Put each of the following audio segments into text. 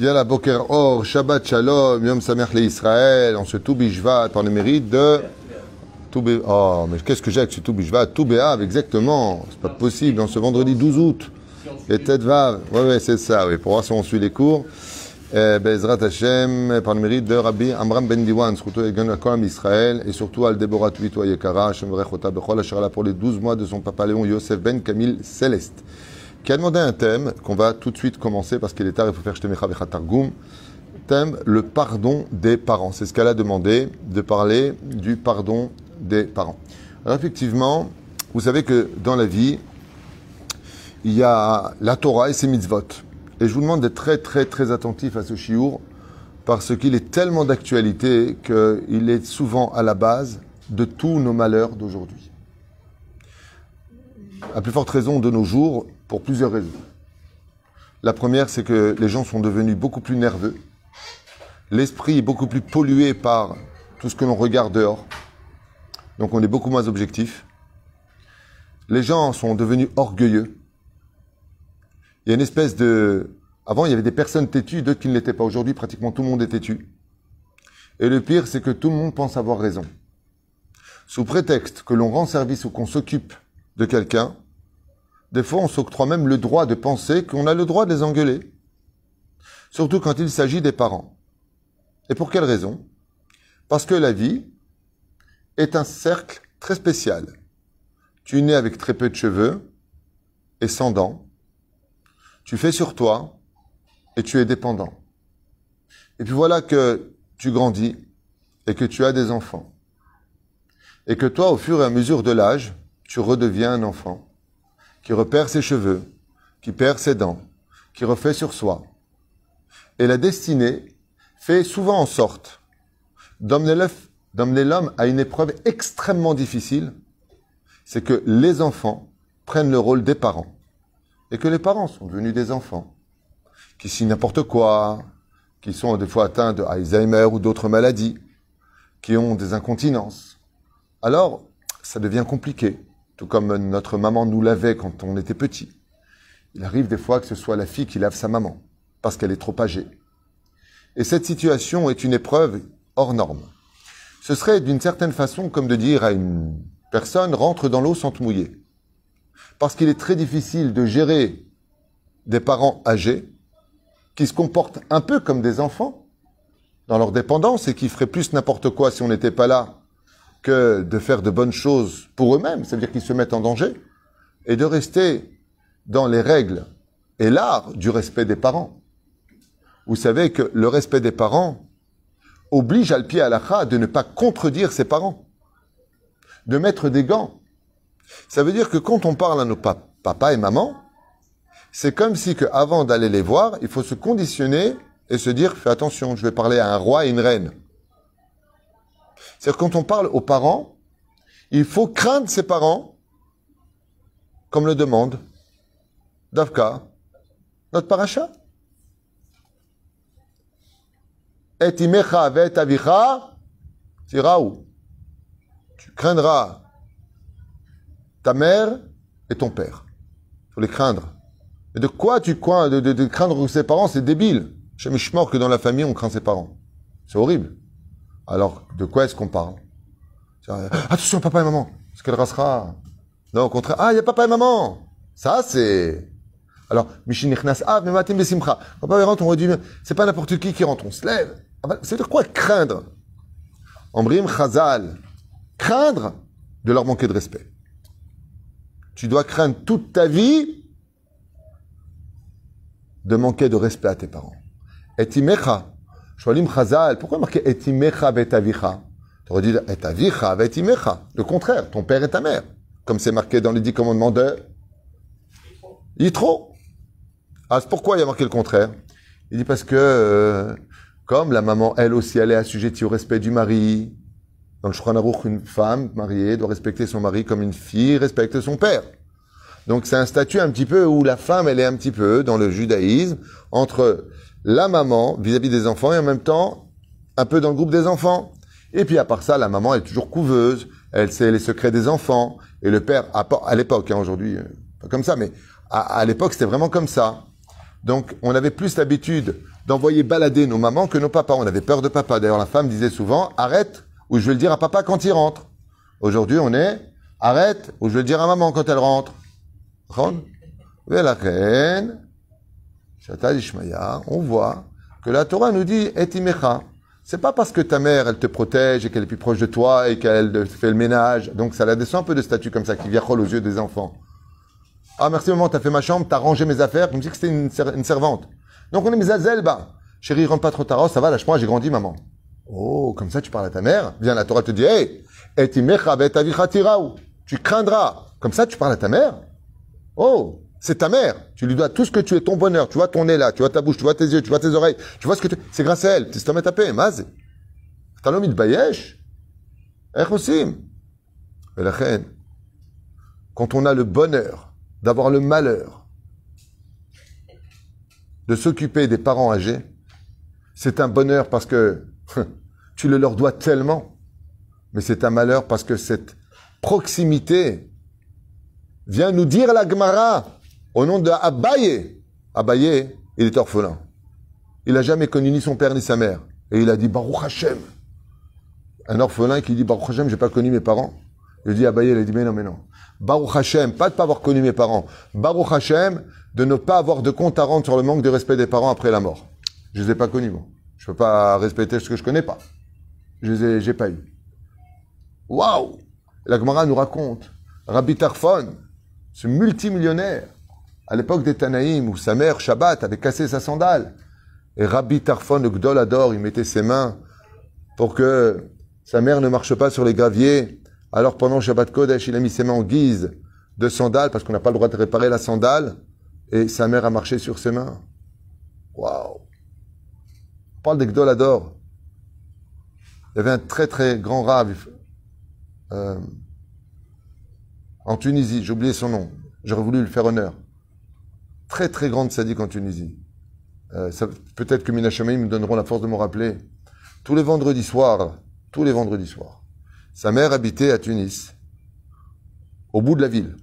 Yalla Boker Or, Shabbat Shalom, Yom Sameach le Israël, en ce Toubishvat, par le mérite de. Oh, mais qu'est-ce que j'ai avec ce Toubishvat Toubéav, exactement. C'est pas possible, en ce vendredi 12 août. Et tête va. Ouais, ouais, c'est ça, oui. Pour voir si on suit les cours. Eh, Bezrat Hashem, par le mérite de Rabbi Amram Ben Diwan, surtout Egan Israël, et surtout Al Deborah Tuito Yekara, Hashem Vrechota Bechol, pour les 12 mois de son papa Léon Yosef Ben Camille Céleste qui a demandé un thème qu'on va tout de suite commencer parce qu'il est tard, il faut faire Shtemecha Targum. Thème, le pardon des parents. C'est ce qu'elle a demandé, de parler du pardon des parents. Alors effectivement, vous savez que dans la vie, il y a la Torah et ses mitzvot. Et je vous demande d'être très très très attentif à ce chiour parce qu'il est tellement d'actualité qu'il est souvent à la base de tous nos malheurs d'aujourd'hui. À plus forte raison de nos jours, pour plusieurs raisons. La première, c'est que les gens sont devenus beaucoup plus nerveux. L'esprit est beaucoup plus pollué par tout ce que l'on regarde dehors. Donc on est beaucoup moins objectif. Les gens sont devenus orgueilleux. Il y a une espèce de... Avant, il y avait des personnes têtues, d'autres qui ne l'étaient pas. Aujourd'hui, pratiquement tout le monde est têtu. Et le pire, c'est que tout le monde pense avoir raison. Sous prétexte que l'on rend service ou qu'on s'occupe de quelqu'un, des fois, on s'octroie même le droit de penser qu'on a le droit de les engueuler. Surtout quand il s'agit des parents. Et pour quelle raison? Parce que la vie est un cercle très spécial. Tu né avec très peu de cheveux et sans dents. Tu fais sur toi et tu es dépendant. Et puis voilà que tu grandis et que tu as des enfants. Et que toi, au fur et à mesure de l'âge, tu redeviens un enfant qui repère ses cheveux, qui perd ses dents, qui refait sur soi. Et la destinée fait souvent en sorte d'emmener l'homme à une épreuve extrêmement difficile, c'est que les enfants prennent le rôle des parents. Et que les parents sont devenus des enfants, qui signent n'importe quoi, qui sont des fois atteints de Alzheimer ou d'autres maladies, qui ont des incontinences. Alors, ça devient compliqué tout comme notre maman nous lavait quand on était petit. Il arrive des fois que ce soit la fille qui lave sa maman, parce qu'elle est trop âgée. Et cette situation est une épreuve hors norme. Ce serait d'une certaine façon comme de dire à une personne rentre dans l'eau sans te mouiller. Parce qu'il est très difficile de gérer des parents âgés qui se comportent un peu comme des enfants dans leur dépendance et qui feraient plus n'importe quoi si on n'était pas là que de faire de bonnes choses pour eux-mêmes, c'est-à-dire qu'ils se mettent en danger, et de rester dans les règles et l'art du respect des parents. Vous savez que le respect des parents oblige al pied à de ne pas contredire ses parents, de mettre des gants. Ça veut dire que quand on parle à nos papa et maman, c'est comme si que avant d'aller les voir, il faut se conditionner et se dire fais attention, je vais parler à un roi et une reine. C'est-à-dire quand on parle aux parents, il faut craindre ses parents, comme le demande Davka, notre paracha. Et imecha vet avicha, où Tu craindras ta mère et ton père. Il faut les craindre. Mais de quoi tu de, de, craindre ses parents C'est débile. Je me que dans la famille, on craint ses parents. C'est horrible. Alors, de quoi est-ce qu'on parle? Attention, papa et maman, ce qu'elle restera. Non, au contraire, ah, il y a papa et maman. Ça, c'est... Alors, Mishin ah, mais matim besimcha. Papa rentre, on dit, c'est pas n'importe qui qui rentre, on se lève. Ah ben, c'est de quoi craindre? Ambrim Chazal. Craindre de leur manquer de respect. Tu dois craindre toute ta vie de manquer de respect à tes parents. Et imecha, Chazal, pourquoi marquer etimecha betavicha Tu aurais dit etavicha. Le contraire, ton père et ta mère. Comme c'est marqué dans les dix commandements de Yitro. Ah, pourquoi il y a marqué le contraire? Il dit parce que, euh, comme la maman, elle aussi, elle est assujettie au respect du mari. Dans le Shulchan une femme mariée doit respecter son mari comme une fille respecte son père. Donc c'est un statut un petit peu où la femme, elle est un petit peu dans le judaïsme entre la maman vis-à-vis des enfants et en même temps un peu dans le groupe des enfants. Et puis à part ça, la maman est toujours couveuse, elle sait les secrets des enfants. Et le père, à, l'époque, hein, aujourd'hui, euh, pas comme ça, mais à, l'époque c'était vraiment comme ça. Donc, on avait plus l'habitude d'envoyer balader nos mamans que nos papas. On avait peur de papa. D'ailleurs, la femme disait souvent, arrête, ou je vais le dire à papa quand il rentre. Aujourd'hui, on est, arrête, ou je vais le dire à maman quand elle rentre. la reine, on voit que la Torah nous dit, etimecha. C'est pas parce que ta mère, elle te protège et qu'elle est plus proche de toi et qu'elle fait le ménage. Donc, ça la descend un peu de statut comme ça, qui vient aux yeux des enfants. Ah, merci maman, t'as fait ma chambre, t'as rangé mes affaires, comme si c'était une, une, servante. Donc on est mes azel, bah. Chérie, rentre pas trop tard, oh, ça va, lâche-moi, j'ai grandi, maman. Oh, comme ça tu parles à ta mère. Viens, la Torah te dit, hey, tu craindras. Comme ça tu parles à ta mère. Oh, c'est ta mère. Tu lui dois tout ce que tu es, ton bonheur. Tu vois ton nez là, tu vois ta bouche, tu vois tes yeux, tu vois tes oreilles. Tu vois ce que tu... C'est grâce à elle. Tu à tapé, maz. T'as l'homme, il bayesh. aussi. Quand on a le bonheur d'avoir le malheur de s'occuper des parents âgés, c'est un bonheur parce que tu le leur dois tellement, mais c'est un malheur parce que cette proximité vient nous dire la Gemara au nom de Abaye. Abaye, il est orphelin. Il n'a jamais connu ni son père ni sa mère. Et il a dit Baruch Hashem. Un orphelin qui dit Baruch Hashem, j'ai pas connu mes parents. Il dit Abaye, il a dit mais non, mais non. Baruch Hashem, pas de pas avoir connu mes parents. Baruch Hashem, de ne pas avoir de compte à rendre sur le manque de respect des parents après la mort. Je les ai pas connus, moi. Je peux pas respecter ce que je connais pas. Je les ai, j'ai pas eu. Waouh! La Gemara nous raconte, Rabbi Tarfon, ce multimillionnaire, à l'époque des Tanaïm, où sa mère, Shabbat, avait cassé sa sandale. Et Rabbi Tarfon, le Gdol Ador, il mettait ses mains pour que sa mère ne marche pas sur les graviers alors pendant Shabbat Kodesh, il a mis ses mains en guise de sandales parce qu'on n'a pas le droit de réparer la sandale et sa mère a marché sur ses mains. Waouh On parle d'Egdolador. Il y avait un très très grand rave euh, en Tunisie, j'ai oublié son nom. J'aurais voulu lui faire honneur. Très très grande sadique en Tunisie. Euh, Peut-être que Minachamaï me donneront la force de me rappeler. Tous les vendredis soirs, tous les vendredis soirs, sa mère habitait à Tunis, au bout de la ville.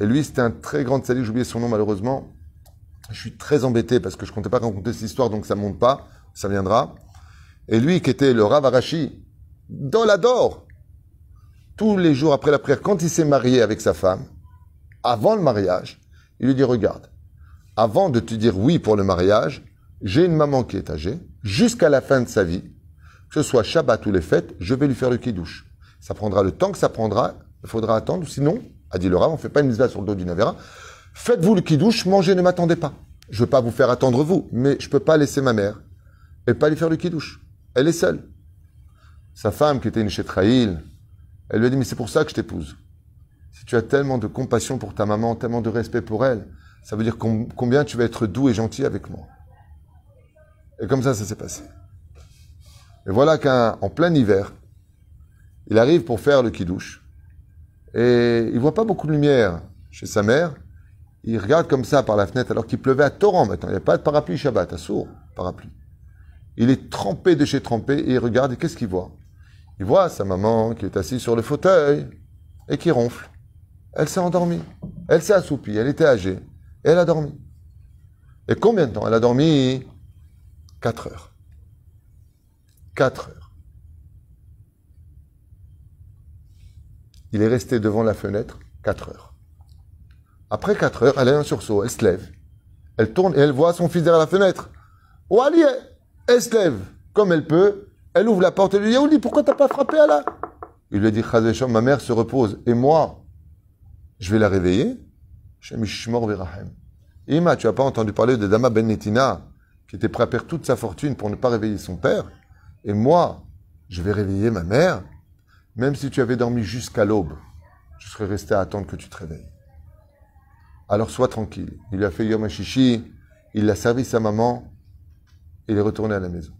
Et lui, c'était un très grand sadique, j'ai oublié son nom malheureusement. Je suis très embêté parce que je comptais pas raconter cette histoire, donc ça monte pas, ça viendra. Et lui, qui était le Rav Arashi, Dolador, tous les jours après la prière, quand il s'est marié avec sa femme, avant le mariage, il lui dit, regarde, avant de te dire oui pour le mariage, j'ai une maman qui est âgée, jusqu'à la fin de sa vie, que ce soit Shabbat ou les fêtes, je vais lui faire le kidouche. Ça prendra le temps que ça prendra. Il faudra attendre. Sinon, a dit le on fait pas une mise sur le dos du Navera. Faites-vous le kidouche, mangez, ne m'attendez pas. Je veux pas vous faire attendre vous, mais je peux pas laisser ma mère et pas lui faire le kidouche. Elle est seule. Sa femme, qui était une chétraïl, elle lui a dit, mais c'est pour ça que je t'épouse. Si tu as tellement de compassion pour ta maman, tellement de respect pour elle, ça veut dire combien tu vas être doux et gentil avec moi. Et comme ça, ça s'est passé. Et voilà qu'en plein hiver, il arrive pour faire le kidouche. Et il voit pas beaucoup de lumière chez sa mère. Il regarde comme ça par la fenêtre alors qu'il pleuvait à torrent maintenant. Il n'y a pas de parapluie Shabbat, à sourd parapluie. Il est trempé de chez trempé et il regarde et qu'est-ce qu'il voit? Il voit sa maman qui est assise sur le fauteuil et qui ronfle. Elle s'est endormie. Elle s'est assoupie. Elle était âgée. Et elle a dormi. Et combien de temps? Elle a dormi 4 heures. 4 heures. Il est resté devant la fenêtre 4 heures. Après 4 heures, elle a un sursaut, elle se lève. Elle tourne et elle voit son fils derrière la fenêtre. Oh Ali, elle se lève comme elle peut. Elle ouvre la porte et lui dit Yaouli, pourquoi t'as pas frappé à la Il lui dit Chazécham, ma mère se repose. Et moi, je vais la réveiller. Ima, tu n'as pas entendu parler de Dama Ben Netina, qui était prêt à perdre toute sa fortune pour ne pas réveiller son père. Et moi, je vais réveiller ma mère. Même si tu avais dormi jusqu'à l'aube, je serais resté à attendre que tu te réveilles. Alors sois tranquille. Il a fait Yom HaShishi, il a servi sa maman, il est retourné à la maison.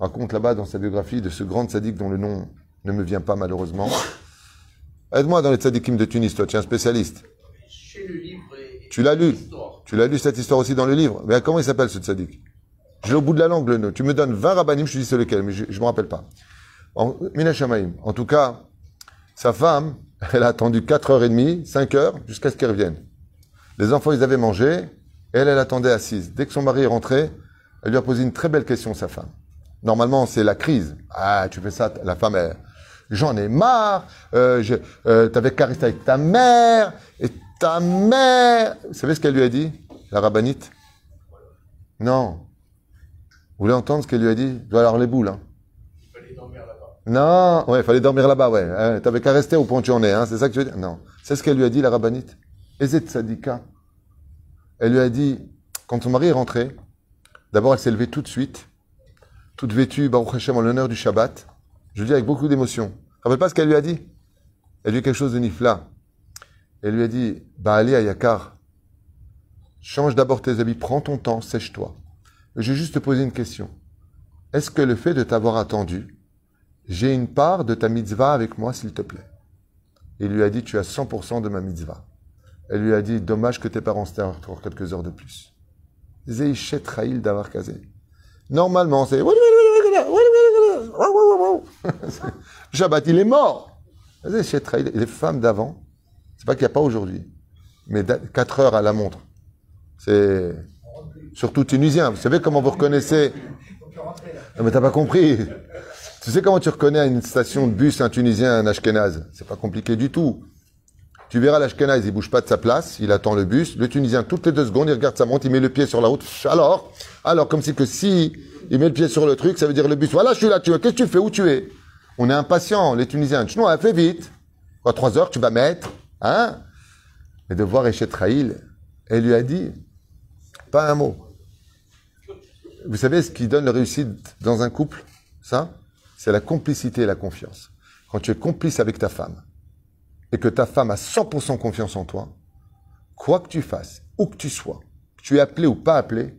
Raconte là-bas dans sa biographie de ce grand sadique dont le nom ne me vient pas malheureusement. Aide-moi dans les tzadikim de Tunis, toi, tu es un spécialiste. Tu l'as lu. Tu l'as lu cette histoire aussi dans le livre. Mais comment il s'appelle ce tzadik J'ai au bout de la langue le nom. Tu me donnes 20 rabbinim, je te dis c'est lequel, mais je ne me rappelle pas. En, en tout cas, sa femme, elle a attendu 4h30, 5h, jusqu'à ce qu'elle revienne. Les enfants, ils avaient mangé, Elle, elle attendait assise. Dès que son mari est rentré, elle lui a posé une très belle question, sa femme. Normalement, c'est la crise. Ah, tu fais ça, la femme, elle, j'en ai marre, euh, je, euh, t'avais caressé avec ta mère, et ta mère. Vous savez ce qu'elle lui a dit, la rabbinite? Non. Vous voulez entendre ce qu'elle lui a dit? Je dois avoir les boules. Hein. Il fallait dormir là-bas. Non, ouais, il fallait dormir là-bas, ouais. Hein, t'avais qu'à rester au point où tu en es, hein, c'est ça que tu veux dire? Non. C'est ce qu'elle lui a dit, la rabbinite. Ezet Sadika. Elle lui a dit, quand son mari est rentré, d'abord elle s'est levée tout de suite, toute vêtue, Baruch Hashem, en l'honneur du Shabbat. Je le dis avec beaucoup d'émotion. Rappelle pas ce qu'elle lui a dit? Elle lui a dit quelque chose de nifla. Elle lui a dit, Baali Ayakar, change d'abord tes habits, prends ton temps, sèche-toi. Je vais juste te poser une question. Est-ce que le fait de t'avoir attendu, j'ai une part de ta mitzvah avec moi, s'il te plaît? Il lui a dit, tu as 100% de ma mitzvah. Elle lui a dit, dommage que tes parents s'étaient pour quelques heures de plus. Zeichet Raïl d'avoir casé. Normalement, c'est... Shabbat, il est mort. Les femmes d'avant, pas qu'il n'y a pas aujourd'hui, mais 4 heures à la montre. C'est surtout tunisien. Vous savez comment vous reconnaissez? Non, mais t'as pas compris. Tu sais comment tu reconnais à une station de bus un tunisien, un ashkenaz? C'est pas compliqué du tout. Tu verras l'ashkenaz, il bouge pas de sa place, il attend le bus. Le tunisien, toutes les deux secondes, il regarde sa montre, il met le pied sur la route. Alors, alors, comme si que si il met le pied sur le truc, ça veut dire le bus. Voilà, je suis là, tu Qu'est-ce que tu fais? Où tu es? On est impatient, les Tunisiens. Non, fais vite. Quoi, trois heures, tu vas mettre. Hein? Et de voir Raïl, elle lui a dit, pas un mot. Vous savez ce qui donne la réussite dans un couple Ça? C'est la complicité et la confiance. Quand tu es complice avec ta femme et que ta femme a 100% confiance en toi, quoi que tu fasses, où que tu sois, que tu es appelé ou pas appelé,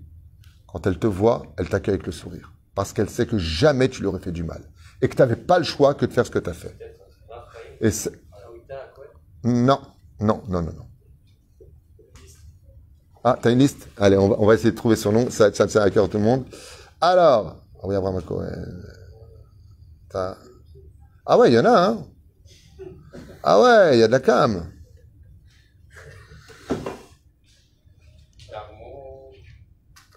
quand elle te voit, elle t'accueille avec le sourire. Parce qu'elle sait que jamais tu lui aurais fait du mal. Et que tu n'avais pas le choix que de faire ce que tu as fait. Et non, non, non, non, non. Ah, t'as une liste? Allez, on va, essayer de trouver son nom. Ça, ça, ça à cœur tout le monde. Alors, oui, Abraham Ah ouais, il y en a, hein Ah ouais, il y a de la cam.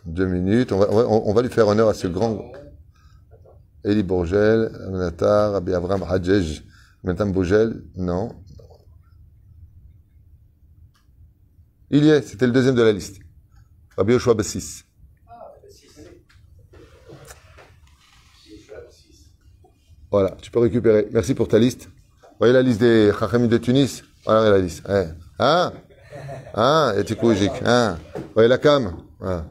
Deux minutes. On va, on va, lui faire honneur à ce grand. Eli Bourgel, Amenatar, Rabbi Avram Hadjej, Mentam Bourgel. Non. Il y est, c'était le deuxième de la liste. Rabbi Yoshua Bessis. Voilà, tu peux récupérer. Merci pour ta liste. Voyez la liste des Chachamim de Tunis? Voilà la liste. Hein? Hein? Et Hein? Voyez la cam? Voilà.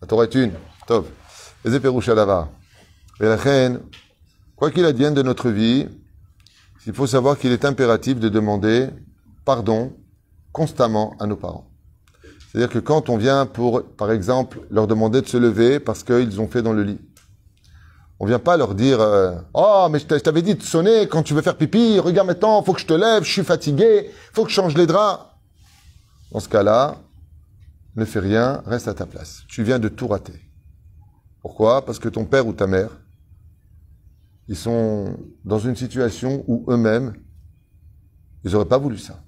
La Torah est une. Top. Et la reine, quoi qu'il advienne de notre vie, il faut savoir qu'il est impératif de demander pardon constamment à nos parents. C'est-à-dire que quand on vient pour, par exemple, leur demander de se lever parce qu'ils ont fait dans le lit, on vient pas leur dire euh, Oh, mais je t'avais dit de sonner quand tu veux faire pipi, regarde maintenant, faut que je te lève, je suis fatigué, faut que je change les draps. Dans ce cas-là, ne fais rien, reste à ta place. Tu viens de tout rater. Pourquoi? Parce que ton père ou ta mère, ils sont dans une situation où eux-mêmes, ils n'auraient pas voulu ça.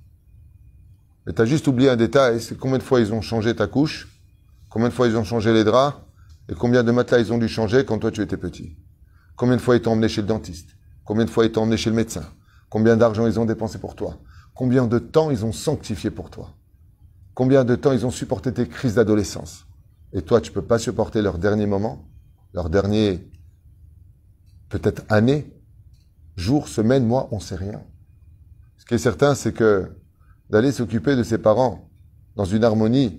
Mais tu as juste oublié un détail, c'est combien de fois ils ont changé ta couche, combien de fois ils ont changé les draps, et combien de matelas ils ont dû changer quand toi tu étais petit. Combien de fois ils t'ont emmené chez le dentiste, combien de fois ils t'ont emmené chez le médecin, combien d'argent ils ont dépensé pour toi, combien de temps ils ont sanctifié pour toi. Combien de temps ils ont supporté tes crises d'adolescence Et toi, tu peux pas supporter leur dernier moment, leur dernier, peut-être année, jour, semaine, mois, on sait rien. Ce qui est certain, c'est que d'aller s'occuper de ses parents dans une harmonie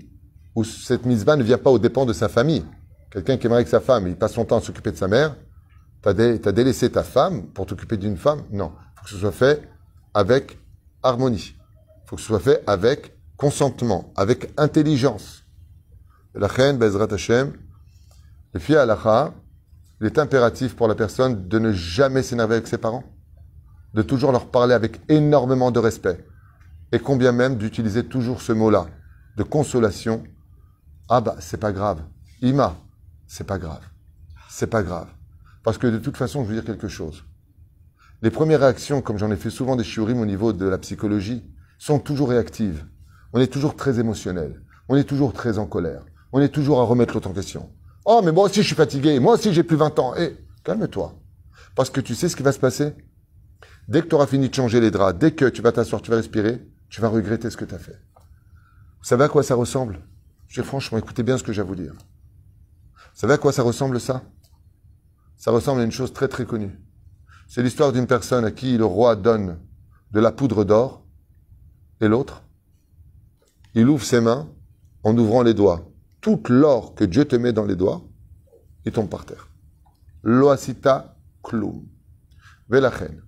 où cette mise-bas ne vient pas aux dépens de sa famille. Quelqu'un qui aimerait que sa femme, il passe son temps à s'occuper de sa mère, t'as as délaissé ta femme pour t'occuper d'une femme? Non. Il faut que ce soit fait avec harmonie. Il faut que ce soit fait avec consentement, avec intelligence. La reine, Bezrat Hashem, le fils Allah, il est impératif pour la personne de ne jamais s'énerver avec ses parents, de toujours leur parler avec énormément de respect, et combien même d'utiliser toujours ce mot-là, de consolation. Ah bah, c'est pas grave. Ima, c'est pas grave. C'est pas grave. Parce que de toute façon, je veux dire quelque chose. Les premières réactions, comme j'en ai fait souvent des shiurim au niveau de la psychologie, sont toujours réactives on est toujours très émotionnel. on est toujours très en colère. On est toujours à remettre l'autre en question. Oh, mais moi aussi je suis fatigué, moi aussi j'ai plus 20 ans. Et calme-toi. Parce que tu sais ce qui va se passer? Dès que tu auras fini de changer les draps, dès que tu vas t'asseoir, tu vas respirer, tu vas regretter ce que tu as fait. Vous savez à quoi ça ressemble? Je dis franchement, écoutez bien ce que j'ai à vous dire. Vous savez à quoi ça ressemble ça? Ça ressemble à une chose très très connue. C'est l'histoire d'une personne à qui le roi donne de la poudre d'or et l'autre, il ouvre ses mains en ouvrant les doigts. Tout l'or que Dieu te met dans les doigts, il tombe par terre. Loasita klum. Velachen.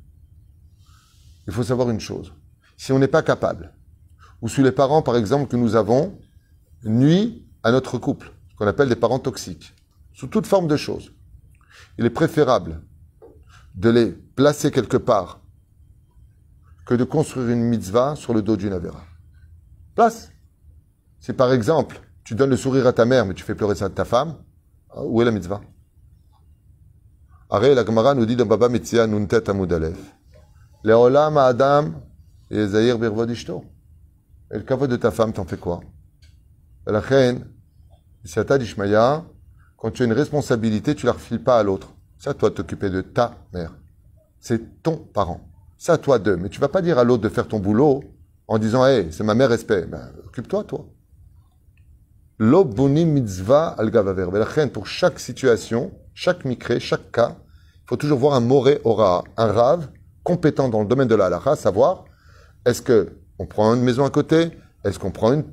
Il faut savoir une chose. Si on n'est pas capable, ou si les parents, par exemple, que nous avons, nuit à notre couple, ce qu'on appelle des parents toxiques, sous toute forme de choses, il est préférable de les placer quelque part que de construire une mitzvah sur le dos d'une avéra. Place. Si par exemple, tu donnes le sourire à ta mère, mais tu fais pleurer ça de ta femme, où est la mitzvah? Arrête, la Gemara nous dit dans Baba Mitzia Nuntet Amudalef. Leolam Adam et Zahir Birvod Ishto. Et le kavod de ta femme, t'en fais quoi? La reine, Siata d'Ishmaïa, quand tu as une responsabilité, tu la refiles pas à l'autre. C'est à toi de t'occuper de ta mère. C'est ton parent. C'est à toi d'eux. Mais tu vas pas dire à l'autre de faire ton boulot en disant, hé, c'est ma mère, respect. Ben, occupe-toi, toi. L'obuni mitzvah al. Pour chaque situation, chaque micré, chaque cas, il faut toujours voir un moré ora, un rave compétent dans le domaine de la halakha, savoir est-ce que on prend une maison à côté, est-ce qu'on prend une,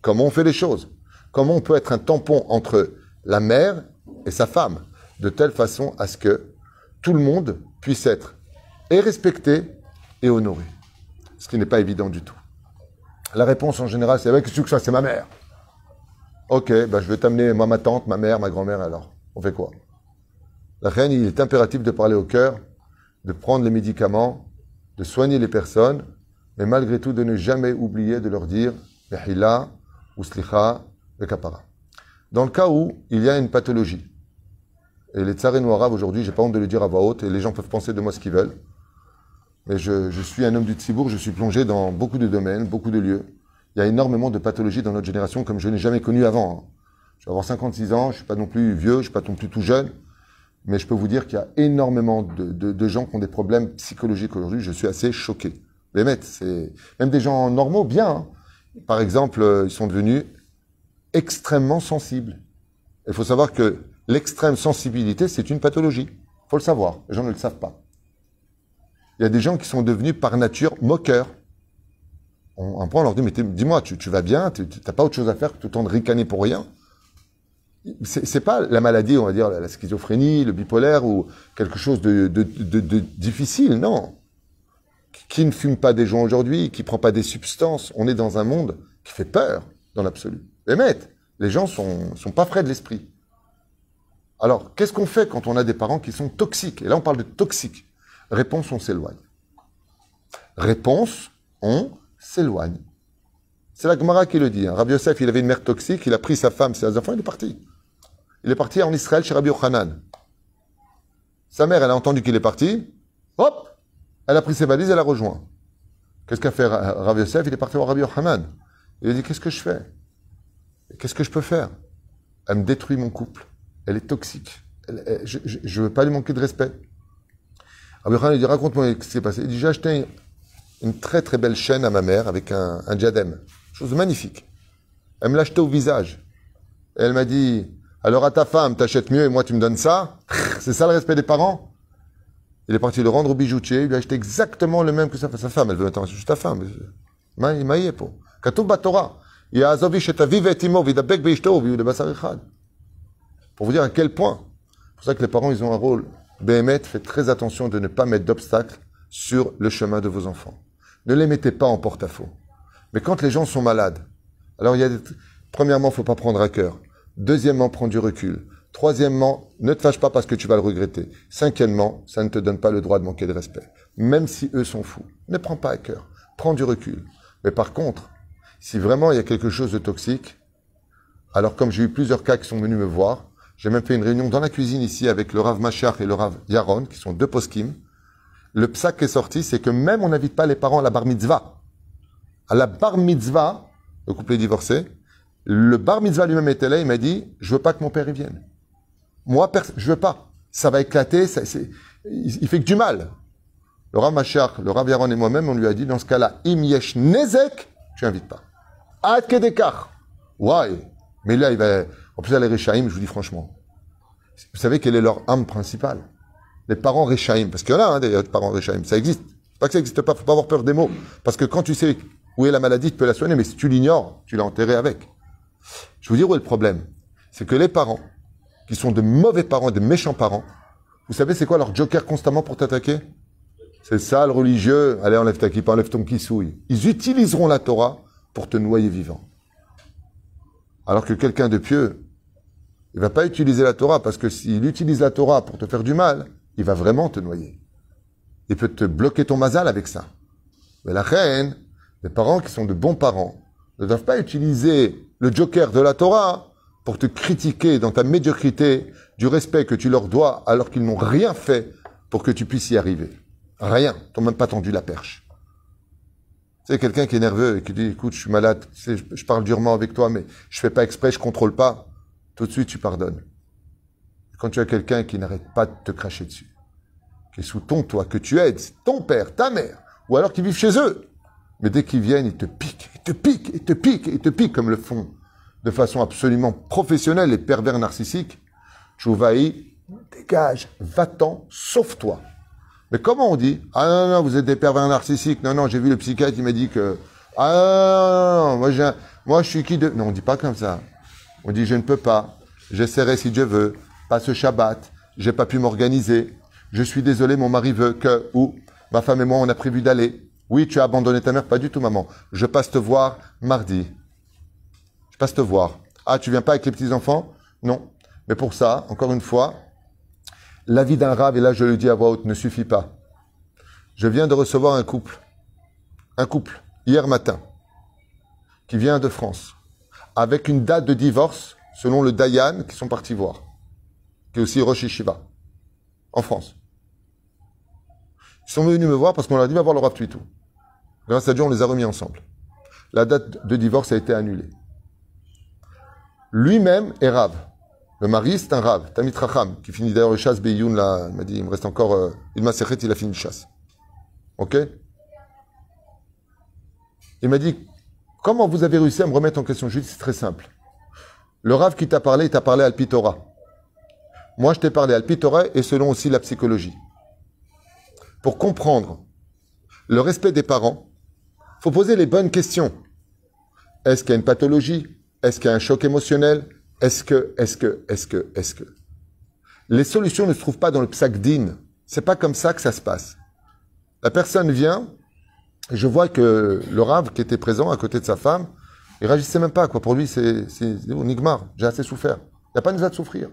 comment on fait les choses, comment on peut être un tampon entre la mère et sa femme, de telle façon à ce que tout le monde puisse être et respecté et honoré, ce qui n'est pas évident du tout. La réponse en général, c'est qu'est-ce que ça, c'est ma mère. Ok, ben je vais t'amener moi, ma tante, ma mère, ma grand-mère alors. On fait quoi? La reine, il est impératif de parler au cœur, de prendre les médicaments, de soigner les personnes, mais malgré tout de ne jamais oublier de leur dire Behila ou Slicha et Kapara. Dans le cas où il y a une pathologie, et les tsarins arabes aujourd'hui, j'ai pas honte de le dire à voix haute, et les gens peuvent penser de moi ce qu'ils veulent, mais je, je, suis un homme du Tzibourg, je suis plongé dans beaucoup de domaines, beaucoup de lieux. Il y a énormément de pathologies dans notre génération comme je n'ai jamais connu avant. Hein. Je vais avoir 56 ans, je suis pas non plus vieux, je suis pas non plus tout jeune, mais je peux vous dire qu'il y a énormément de, de, de, gens qui ont des problèmes psychologiques aujourd'hui. Je suis assez choqué. Les maîtres, c'est même des gens normaux, bien. Hein. Par exemple, euh, ils sont devenus extrêmement sensibles. Il faut savoir que l'extrême sensibilité, c'est une pathologie. Il faut le savoir. Les gens ne le savent pas. Il y a des gens qui sont devenus par nature moqueurs. On, on leur dit, mais dis-moi, tu, vas bien, tu n'as pas autre chose à faire que tout le temps de ricaner pour rien? C'est pas la maladie, on va dire, la schizophrénie, le bipolaire ou quelque chose de difficile, non. Qui ne fume pas des joints aujourd'hui, qui prend pas des substances. On est dans un monde qui fait peur, dans l'absolu. Les maîtres, les gens sont, sont pas frais de l'esprit. Alors, qu'est-ce qu'on fait quand on a des parents qui sont toxiques? Et là, on parle de toxiques. Réponse, on s'éloigne. Réponse, on s'éloigne. C'est la Gemara qui le dit. Hein. Rabbi Yosef, il avait une mère toxique, il a pris sa femme, ses enfants, il est parti. Il est parti en Israël chez Rabbi Yochanan. Sa mère, elle a entendu qu'il est parti. Hop Elle a pris ses valises, elle a rejoint. Qu'est-ce qu'a fait Rabbi Yosef? Il est parti voir Rabbi Yochanan. Il a dit, qu'est-ce que je fais? Qu'est-ce que je peux faire? Elle me détruit mon couple. Elle est toxique. je ne veux pas lui manquer de respect. Rabbi Yochanan, il dit, raconte-moi ce qui s'est passé. Il dit, j'ai acheté une très très belle chaîne à ma mère avec un, un diadème. Chose magnifique. Elle me l'a acheté au visage. Et elle m'a dit, alors à ta femme, t'achètes mieux et moi tu me donnes ça? C'est ça le respect des parents? Il est parti le rendre au bijoutier, il lui a acheté exactement le même que sa, sa femme. Elle veut maintenant, juste ta femme. Pour vous dire à quel point. C'est pour ça que les parents, ils ont un rôle. Béhémet, faites très attention de ne pas mettre d'obstacles sur le chemin de vos enfants. Ne les mettez pas en porte-à-faux. Mais quand les gens sont malades, alors il y a des... premièrement, faut pas prendre à cœur. Deuxièmement, prends du recul. Troisièmement, ne te fâche pas parce que tu vas le regretter. Cinquièmement, ça ne te donne pas le droit de manquer de respect. Même si eux sont fous. Ne prends pas à cœur. Prends du recul. Mais par contre, si vraiment il y a quelque chose de toxique, alors comme j'ai eu plusieurs cas qui sont venus me voir, j'ai même fait une réunion dans la cuisine ici avec le Rav Machar et le Rav Yaron, qui sont deux poskim. Le psaque est sorti, c'est que même on n'invite pas les parents à la bar mitzvah. À la bar mitzvah, le couple est divorcé, Le bar mitzvah lui-même était là, il m'a dit, je veux pas que mon père y vienne. Moi, je veux pas. Ça va éclater, ça, il, fait que du mal. Le Rav Machar, le Rav Yaron et moi-même, on lui a dit, dans ce cas-là, im yesh nezek, tu n'invites pas. Ad kedekar. Ouais. Mais là, il va, en plus, les Rechaim, je vous dis franchement. Vous savez quelle est leur âme principale? Les parents Rechaim. Parce qu'il y en a, hein, des parents Rechaim. Ça existe. Pas que ça n'existe pas, faut pas avoir peur des mots. Parce que quand tu sais où est la maladie, tu peux la soigner, mais si tu l'ignores, tu l'as enterré avec. Je vous dire où est le problème? C'est que les parents, qui sont de mauvais parents, de méchants parents, vous savez c'est quoi leur joker constamment pour t'attaquer? C'est ça le religieux, allez enlève ta kippa, enlève ton kissouille. Ils utiliseront la Torah pour te noyer vivant. Alors que quelqu'un de pieux, il va pas utiliser la Torah parce que s'il utilise la Torah pour te faire du mal, il va vraiment te noyer. Il peut te bloquer ton mazal avec ça. Mais la reine, les parents qui sont de bons parents, ne doivent pas utiliser le joker de la Torah pour te critiquer dans ta médiocrité du respect que tu leur dois alors qu'ils n'ont rien fait pour que tu puisses y arriver. Rien. T'ont même pas tendu la perche. C'est quelqu'un qui est nerveux et qui dit, écoute, je suis malade, je parle durement avec toi, mais je fais pas exprès, je contrôle pas. Tout de suite, tu pardonnes. Quand tu as quelqu'un qui n'arrête pas de te cracher dessus, qui est sous ton toit, que tu aides, ton père, ta mère, ou alors qui vivent chez eux, mais dès qu'ils viennent, ils te piquent, ils te piquent, ils te piquent, ils te piquent comme le font de façon absolument professionnelle les pervers narcissiques. Chouvaï, dégage, va-t'en, sauve-toi. Mais comment on dit Ah non, non, vous êtes des pervers narcissiques. Non, non, j'ai vu le psychiatre, il m'a dit que. Ah non, non, non, moi, moi je suis qui de. Non, on dit pas comme ça. On dit je ne peux pas. J'essaierai si Dieu veut pas ce Shabbat, j'ai pas pu m'organiser, je suis désolé, mon mari veut que, ou ma femme et moi, on a prévu d'aller. Oui, tu as abandonné ta mère, pas du tout, maman. Je passe te voir mardi. Passe te voir. Ah, tu viens pas avec les petits-enfants? Non. Mais pour ça, encore une fois, l'avis d'un rave, et là je le dis à voix haute, ne suffit pas. Je viens de recevoir un couple, un couple, hier matin, qui vient de France, avec une date de divorce, selon le Dayan, qui sont partis voir qui est aussi Rosh Shiva, en France. Ils sont venus me voir parce qu'on leur a dit va voir le Rav Tuitou. Grâce à Dieu, on les a remis ensemble. La date de divorce a été annulée. Lui-même est Rav. Le mari, c'est un Rav, Tamit Racham, qui finit d'ailleurs le chasse Beyoun, là, il m'a dit, il me reste encore, euh, serré, il a fini le chasse. Ok? Il m'a dit, comment vous avez réussi à me remettre en question? Dit, c'est très simple. Le Rav qui t'a parlé, il t'a parlé à Alpitora. Moi, je t'ai parlé à Torah et selon aussi la psychologie. Pour comprendre le respect des parents, faut poser les bonnes questions. Est-ce qu'il y a une pathologie? Est-ce qu'il y a un choc émotionnel? Est-ce que, est-ce que, est-ce que, est-ce que? Les solutions ne se trouvent pas dans le psakdin. C'est pas comme ça que ça se passe. La personne vient, et je vois que le rave qui était présent à côté de sa femme, il réagissait même pas. Pour lui, c'est, Nigmar, j'ai assez souffert. Il n'y a pas besoin de souffrir.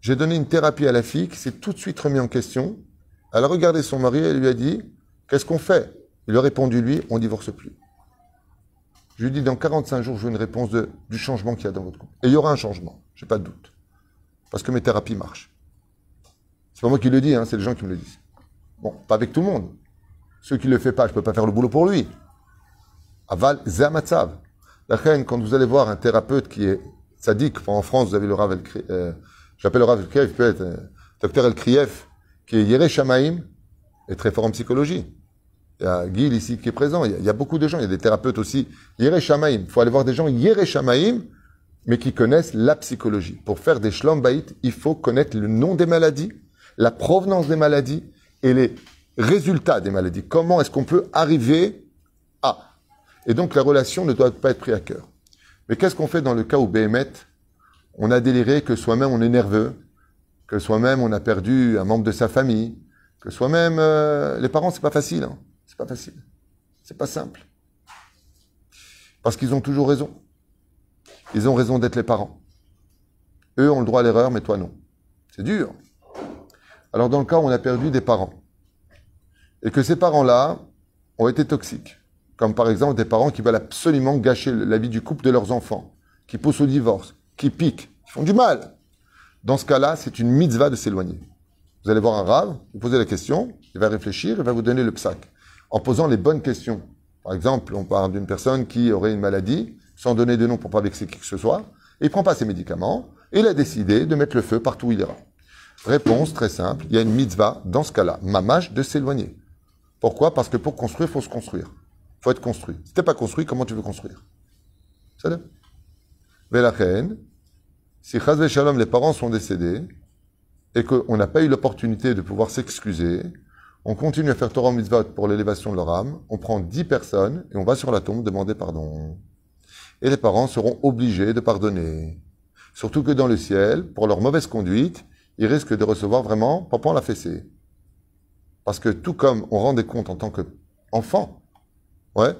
J'ai donné une thérapie à la fille qui s'est tout de suite remis en question. Elle a regardé son mari et lui a dit Qu'est-ce qu'on fait? Il a répondu lui On divorce plus. Je lui dit Dans 45 jours, je veux une réponse de, du changement qu'il y a dans votre couple. Et il y aura un changement, j'ai pas de doute. Parce que mes thérapies marchent. C'est pas moi qui le dis, hein, c'est les gens qui me le disent. Bon, pas avec tout le monde. Ceux qui ne le font pas, je ne peux pas faire le boulot pour lui. Aval Zamatsav. La reine, quand vous allez voir un thérapeute qui est sadique, en France, vous avez le Ravel euh, J'appelle le Rav El peut être euh, docteur El Krief, qui est Yere Shamaim, est très fort en psychologie. Il y a Guy ici qui est présent. Il y, a, beaucoup de gens. Il y a des thérapeutes aussi. Yere Shamaim. Il faut aller voir des gens Yere Shamaim, mais qui connaissent la psychologie. Pour faire des shlom il faut connaître le nom des maladies, la provenance des maladies et les résultats des maladies. Comment est-ce qu'on peut arriver à? Et donc la relation ne doit pas être prise à cœur. Mais qu'est-ce qu'on fait dans le cas où Béhémet on a déliré que soi-même on est nerveux, que soi-même on a perdu un membre de sa famille, que soi-même euh, les parents c'est pas facile, hein. C'est pas facile, c'est pas simple, parce qu'ils ont toujours raison. Ils ont raison d'être les parents. Eux ont le droit à l'erreur, mais toi non. C'est dur. Alors dans le cas où on a perdu des parents et que ces parents-là ont été toxiques, comme par exemple des parents qui veulent absolument gâcher la vie du couple de leurs enfants, qui poussent au divorce, qui piquent, qui font du mal. Dans ce cas-là, c'est une mitzvah de s'éloigner. Vous allez voir un rave, vous posez la question, il va réfléchir, il va vous donner le psaque. En posant les bonnes questions. Par exemple, on parle d'une personne qui aurait une maladie, sans donner de nom pour pas vexer qui que ce soit, et il prend pas ses médicaments, et il a décidé de mettre le feu partout où il ira. Réponse très simple, il y a une mitzvah dans ce cas-là, mamage de s'éloigner. Pourquoi? Parce que pour construire, faut se construire. Faut être construit. Si t'es pas construit, comment tu veux construire? La reine, si Chaz Shalom, les parents sont décédés, et qu'on n'a pas eu l'opportunité de pouvoir s'excuser, on continue à faire Torah Mitzvot pour l'élévation de leur âme, on prend dix personnes et on va sur la tombe demander pardon. Et les parents seront obligés de pardonner. Surtout que dans le ciel, pour leur mauvaise conduite, ils risquent de recevoir vraiment papa la fessée. Parce que tout comme on rend des comptes en tant qu'enfant, ouais,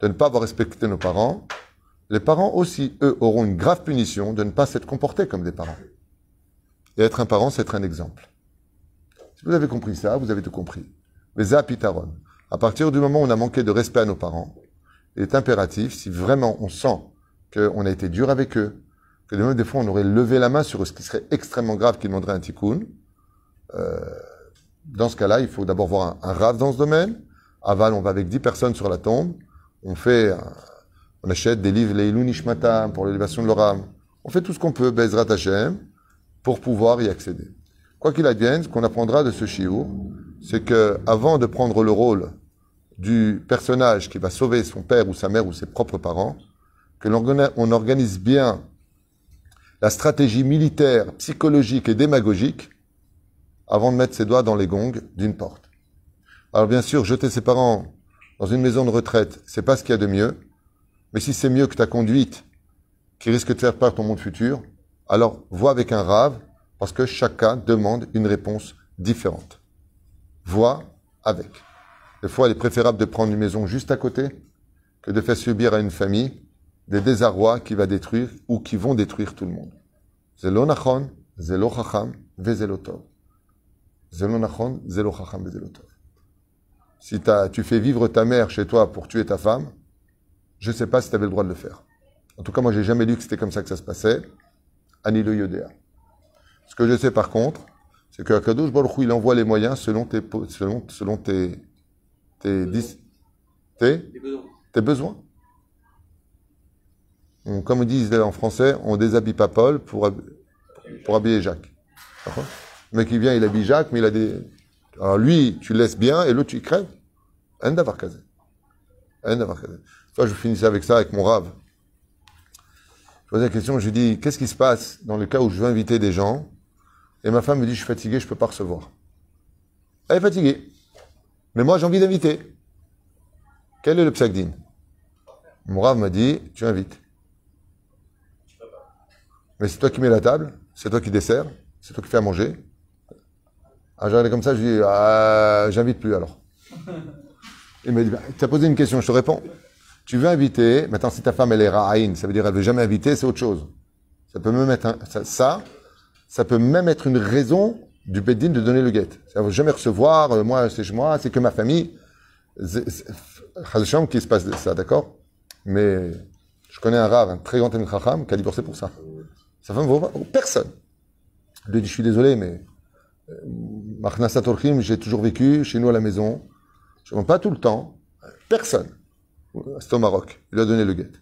de ne pas avoir respecté nos parents, les parents aussi, eux, auront une grave punition de ne pas s'être comportés comme des parents. Et être un parent, c'est être un exemple. Vous avez compris ça, vous avez tout compris. Mais Zapitaron, à partir du moment où on a manqué de respect à nos parents, il est impératif, si vraiment on sent qu'on a été dur avec eux, que de même des fois on aurait levé la main sur ce qui serait extrêmement grave qui demanderait un tikkun, euh, dans ce cas-là, il faut d'abord voir un, rave dans ce domaine. Aval, on va avec dix personnes sur la tombe. On fait, on achète des livres, les Nishmatam, pour l'élévation de leur âme. On fait tout ce qu'on peut, Bezrat Hashem, pour pouvoir y accéder. Quoi qu'il advienne, ce qu'on apprendra de ce shiur, c'est que avant de prendre le rôle du personnage qui va sauver son père ou sa mère ou ses propres parents, que l'on organise bien la stratégie militaire, psychologique et démagogique avant de mettre ses doigts dans les gongs d'une porte. Alors bien sûr, jeter ses parents dans une maison de retraite, c'est pas ce qu'il y a de mieux, mais si c'est mieux que ta conduite qui risque de faire perdre ton monde futur, alors vois avec un rave parce que chacun demande une réponse différente. Vois avec. Des fois, il est préférable de prendre une maison juste à côté que de faire subir à une famille des désarrois qui va détruire ou qui vont détruire tout le monde. Zelo nachon, zelo chacham, vezelotov. Zelo nachon, vezelotov. Si tu fais vivre ta mère chez toi pour tuer ta femme, je ne sais pas si tu avais le droit de le faire. En tout cas, moi, j'ai jamais lu que c'était comme ça que ça se passait. Ani le Yodéa. Ce que je sais par contre, c'est que Kadosh Baruch il envoie les moyens selon tes, selon, selon tes, tes, tes, tes besoins. comme ils disent en français, on déshabille pas Paul pour, pour habiller Jacques. Le mec qui vient, il habille Jacques, mais il a des. Alors lui, tu laisses bien, et l'autre, tu crèves. Un d'avoir casé. Un d'avoir casé. Toi, je finissais avec ça, avec mon rave. Je posais la question, je lui dis, qu'est-ce qui se passe dans le cas où je veux inviter des gens et ma femme me dit, je suis fatigué, je ne peux pas recevoir. Elle est fatiguée. Mais moi, j'ai envie d'inviter. Quel est le psagdin Mon rave m'a dit, tu invites. Mais c'est toi qui mets la table, c'est toi qui dessert, c'est toi qui fais à manger. Ah, j'arrive comme ça, je dis, ah, j'invite plus alors. Il m'a dit, bah, tu as posé une question, je te réponds. Tu veux inviter, maintenant si ta femme elle est ra'aïn, ça veut dire elle veut jamais inviter, c'est autre chose. Ça peut me mettre un, ça ça peut même être une raison du Beddin de donner le guet. Ça ne veut jamais recevoir, euh, moi c'est moi, c'est que ma famille. Chazasham qui se passe ça, d'accord? Mais je connais un rare, un très grand ami Chacham, qui a divorcé pour ça. Sa femme ne veut personne. Lui dit, je suis désolé, mais euh, Machnasat j'ai toujours vécu chez nous à la maison. Je ne pas tout le temps. Personne. C'est au Maroc. Il a donné le guet.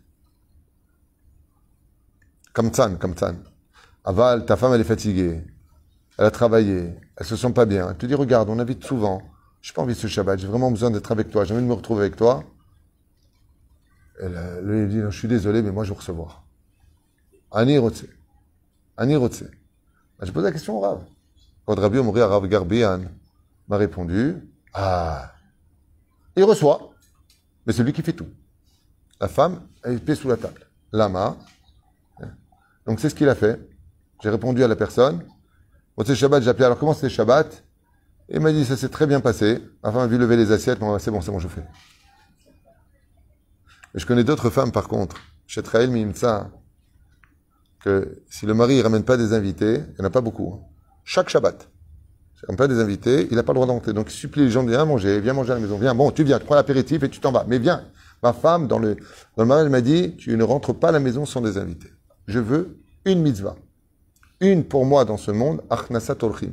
Comme Tzan. Aval, ta femme, elle est fatiguée. Elle a travaillé. Elle se sent pas bien. Elle te dit, regarde, on invite souvent. Je n'ai pas envie de ce Shabbat. J'ai vraiment besoin d'être avec toi. J'ai envie de me retrouver avec toi. Elle, lui dit, je suis désolé, mais moi, je veux recevoir. Ani Rotse. Ani Rotse. Bah, j'ai posé la question au Rav. Quand Rabbi Omri Rav Garbian m'a répondu, ah, il reçoit, mais c'est lui qui fait tout. La femme, elle est sous la table. Lama. Donc c'est ce qu'il a fait. J'ai répondu à la personne. Bon, c'est Shabbat, j'ai appelé. Alors, comment c'était Shabbat? Il m'a dit, ça s'est très bien passé. A vu lever les assiettes. Bon, c'est bon, c'est bon, je fais. Mais je connais d'autres femmes, par contre, chez Mimsa, que si le mari ne ramène pas des invités, il n'y en a pas beaucoup. Hein. Chaque Shabbat. Il ramène pas des invités, il n'a pas le droit d'entrer. Donc, il supplie les gens de viens manger, viens manger à la maison, viens. Bon, tu viens, tu prends l'apéritif et tu t'en vas. Mais viens. Ma femme, dans le, dans le mariage, m'a dit, tu ne rentres pas à la maison sans des invités. Je veux une mitzvah une pour moi dans ce monde, Achnasat Orchim.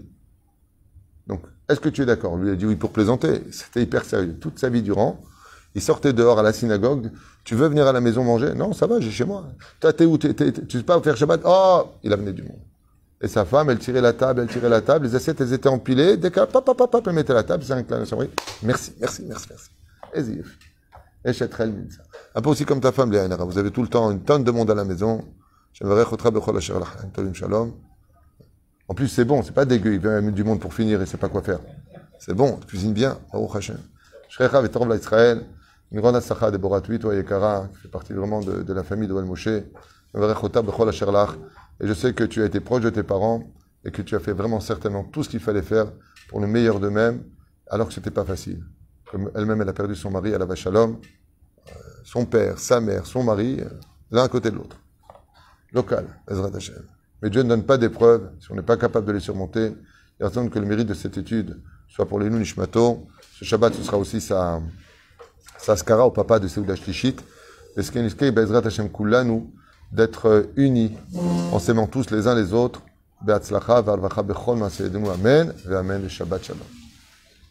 Donc, est-ce que tu es d'accord? Lui a dit oui pour plaisanter. C'était hyper sérieux. Toute sa vie durant, Il sortait dehors à la synagogue. Tu veux venir à la maison manger? Non, ça va, j'ai chez moi. Toi, t'es où? Tu sais pas faire Shabbat? Oh Il amenait du monde. Et sa femme, elle tirait la table, elle tirait la table. Les assiettes, elles étaient empilées. Dès qu'elle, pop, pop, pop, elle mettait la table. C'est un clin d'œil. Merci, merci, merci, merci. Et zif. Et Chetrel Minza. Un peu aussi comme ta femme, Léa Nara. Vous avez tout le temps une tonne de monde à la maison. En plus, c'est bon, c'est pas dégueu. Il vient du monde pour finir et sait pas quoi faire. C'est bon, tu cuisines bien. Baruch Hashem. Shrecha Vetorov Israël. Une grande assacha de Borat 8, Yekara, qui fait partie vraiment de, de la famille de Wal Moshe. J'aimerais Chotra Bechol Asher Lach. Et je sais que tu as été proche de tes parents et que tu as fait vraiment certainement tout ce qu'il fallait faire pour le meilleur d'eux-mêmes, alors que c'était pas facile. Comme elle-même, elle a perdu son mari à la Vachalom, son père, sa mère, son mari, euh, l'un à côté de l'autre. Local, Ezrat Hashem. Mais Dieu ne donne pas d'épreuves si on n'est pas capable de les surmonter. Il attend que le mérite de cette étude soit pour les Nishmato. Ce Shabbat, ce sera aussi sa, sa skara au papa de Seouda Shlishit. Et qu'est Bezrat Hashem Kullanu, d'être euh, unis en s'aimant tous les uns les autres. Be'atzlacha. Amen, ve'amen, et Shabbat Shalom.